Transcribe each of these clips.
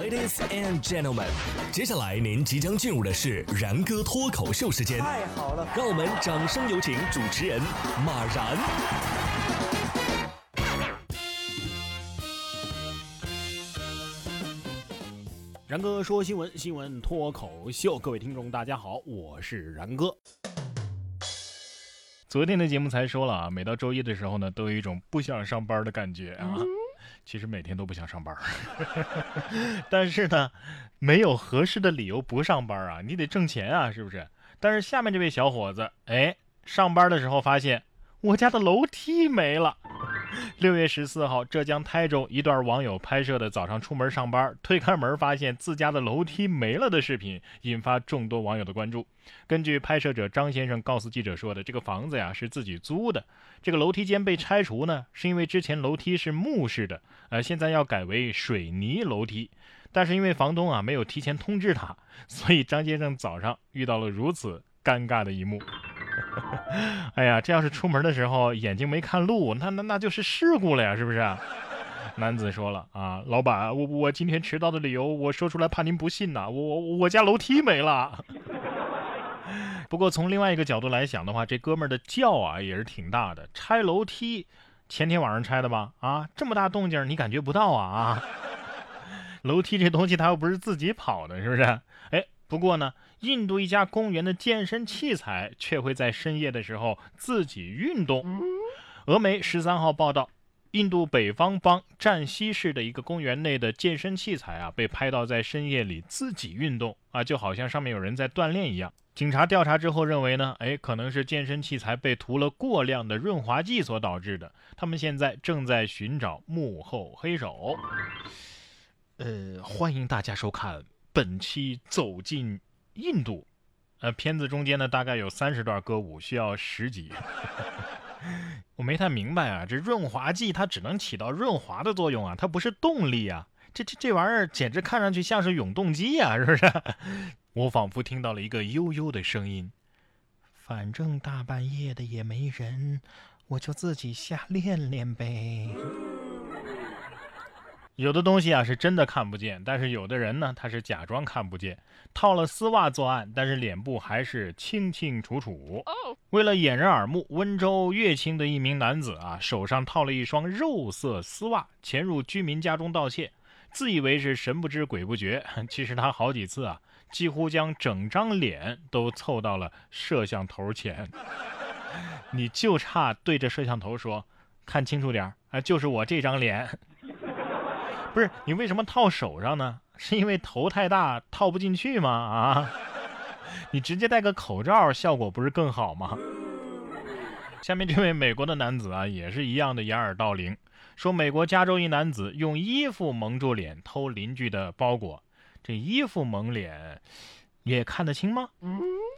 Ladies and gentlemen，接下来您即将进入的是然哥脱口秀时间。太好了，让我们掌声有请主持人马然。然哥说新闻，新闻脱口秀，各位听众大家好，我是然哥。昨天的节目才说了啊，每到周一的时候呢，都有一种不想上班的感觉啊。其实每天都不想上班，但是呢，没有合适的理由不上班啊，你得挣钱啊，是不是？但是下面这位小伙子，哎，上班的时候发现我家的楼梯没了。六月十四号，浙江台州一段网友拍摄的早上出门上班，推开门发现自家的楼梯没了的视频，引发众多网友的关注。根据拍摄者张先生告诉记者说的，这个房子呀是自己租的，这个楼梯间被拆除呢，是因为之前楼梯是木式的，呃，现在要改为水泥楼梯，但是因为房东啊没有提前通知他，所以张先生早上遇到了如此尴尬的一幕。哎呀，这要是出门的时候眼睛没看路，那那那就是事故了呀，是不是？男子说了啊，老板，我我今天迟到的理由，我说出来怕您不信呐，我我我家楼梯没了。不过从另外一个角度来想的话，这哥们儿的叫啊也是挺大的，拆楼梯，前天晚上拆的吧？啊，这么大动静你感觉不到啊啊？楼梯这东西他又不是自己跑的，是不是？哎。不过呢，印度一家公园的健身器材却会在深夜的时候自己运动。俄媒十三号报道，印度北方邦占西市的一个公园内的健身器材啊，被拍到在深夜里自己运动啊，就好像上面有人在锻炼一样。警察调查之后认为呢，哎，可能是健身器材被涂了过量的润滑剂所导致的。他们现在正在寻找幕后黑手。呃，欢迎大家收看。本期走进印度，呃，片子中间呢大概有三十段歌舞，需要十集。我没太明白啊，这润滑剂它只能起到润滑的作用啊，它不是动力啊。这这这玩意儿简直看上去像是永动机啊，是不是？我仿佛听到了一个悠悠的声音，反正大半夜的也没人，我就自己瞎练练呗。有的东西啊是真的看不见，但是有的人呢他是假装看不见，套了丝袜作案，但是脸部还是清清楚楚。为了掩人耳目，温州乐清的一名男子啊手上套了一双肉色丝袜，潜入居民家中盗窃，自以为是神不知鬼不觉，其实他好几次啊几乎将整张脸都凑到了摄像头前，你就差对着摄像头说：“看清楚点啊，就是我这张脸。”不是你为什么套手上呢？是因为头太大套不进去吗？啊，你直接戴个口罩效果不是更好吗？下面这位美国的男子啊，也是一样的掩耳盗铃，说美国加州一男子用衣服蒙住脸偷邻居的包裹，这衣服蒙脸也看得清吗？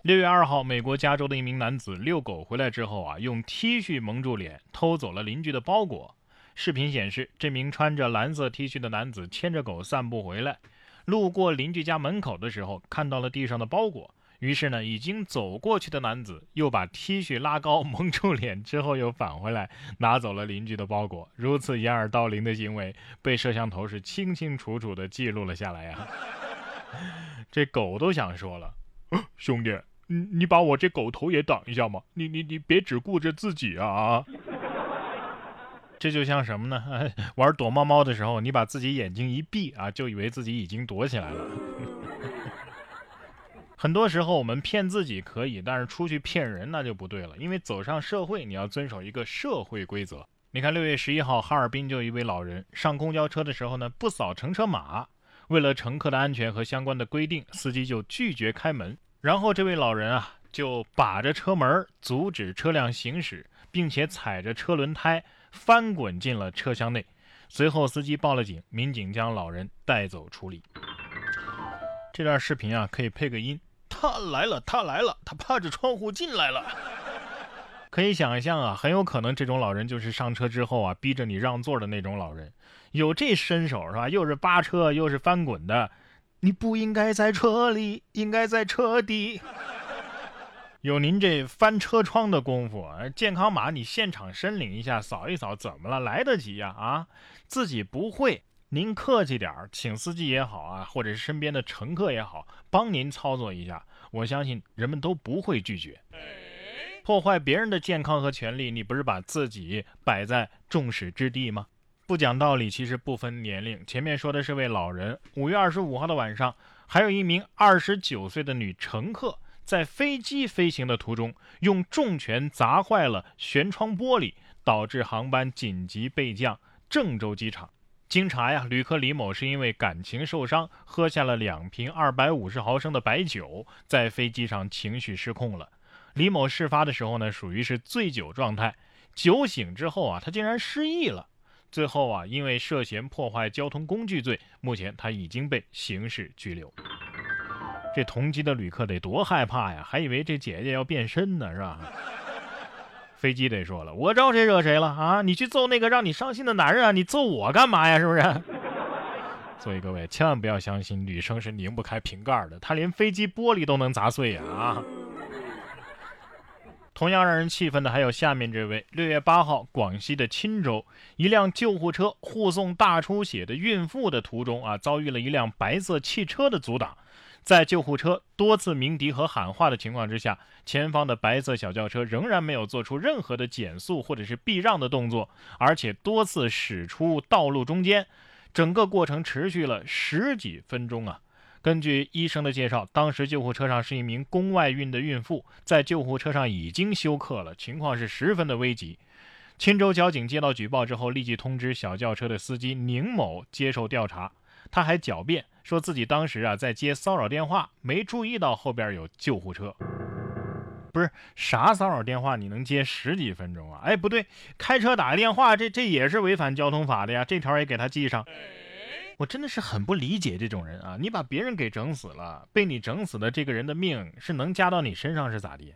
六月二号，美国加州的一名男子遛狗回来之后啊，用 T 恤蒙住脸偷走了邻居的包裹。视频显示，这名穿着蓝色 T 恤的男子牵着狗散步回来，路过邻居家门口的时候，看到了地上的包裹。于是呢，已经走过去的男子又把 T 恤拉高蒙住脸，之后又返回来拿走了邻居的包裹。如此掩耳盗铃的行为，被摄像头是清清楚楚地记录了下来呀！这狗都想说了：“兄弟，你你把我这狗头也挡一下嘛！你你你别只顾着自己啊啊！”这就像什么呢？玩躲猫猫的时候，你把自己眼睛一闭啊，就以为自己已经躲起来了。很多时候我们骗自己可以，但是出去骗人那就不对了。因为走上社会，你要遵守一个社会规则。你看，六月十一号，哈尔滨就有一位老人上公交车的时候呢，不扫乘车码，为了乘客的安全和相关的规定，司机就拒绝开门。然后这位老人啊，就把着车门阻止车辆行驶，并且踩着车轮胎。翻滚进了车厢内，随后司机报了警，民警将老人带走处理。这段视频啊，可以配个音：他来了，他来了，他趴着窗户进来了。可以想象啊，很有可能这种老人就是上车之后啊，逼着你让座的那种老人。有这身手是吧？又是扒车，又是翻滚的，你不应该在车里，应该在车底。有您这翻车窗的功夫，健康码你现场申领一下，扫一扫，怎么了？来得及呀！啊，自己不会，您客气点儿，请司机也好啊，或者是身边的乘客也好，帮您操作一下，我相信人们都不会拒绝。破坏别人的健康和权利，你不是把自己摆在众矢之的吗？不讲道理，其实不分年龄。前面说的是位老人，五月二十五号的晚上，还有一名二十九岁的女乘客在飞机飞行的途中，用重拳砸坏了舷窗玻璃，导致航班紧急备降郑州机场。经查呀，旅客李某是因为感情受伤，喝下了两瓶二百五十毫升的白酒，在飞机上情绪失控了。李某事发的时候呢，属于是醉酒状态。酒醒之后啊，他竟然失忆了。最后啊，因为涉嫌破坏交通工具罪，目前他已经被刑事拘留。这同机的旅客得多害怕呀，还以为这姐姐要变身呢，是吧？飞机得说了，我招谁惹谁了啊？你去揍那个让你伤心的男人啊？你揍我干嘛呀？是不是？所以各位千万不要相信女生是拧不开瓶盖的，她连飞机玻璃都能砸碎呀！啊！同样让人气愤的还有下面这位：六月八号，广西的钦州，一辆救护车护送大出血的孕妇的途中啊，遭遇了一辆白色汽车的阻挡。在救护车多次鸣笛和喊话的情况之下，前方的白色小轿车仍然没有做出任何的减速或者是避让的动作，而且多次驶出道路中间，整个过程持续了十几分钟啊。根据医生的介绍，当时救护车上是一名宫外孕的孕妇，在救护车上已经休克了，情况是十分的危急。钦州交警接到举报之后，立即通知小轿车的司机宁某接受调查。他还狡辩说自己当时啊在接骚扰电话，没注意到后边有救护车。不是啥骚扰电话，你能接十几分钟啊？哎，不对，开车打个电话，这这也是违反交通法的呀，这条也给他记上。我真的是很不理解这种人啊！你把别人给整死了，被你整死的这个人的命是能加到你身上是咋的？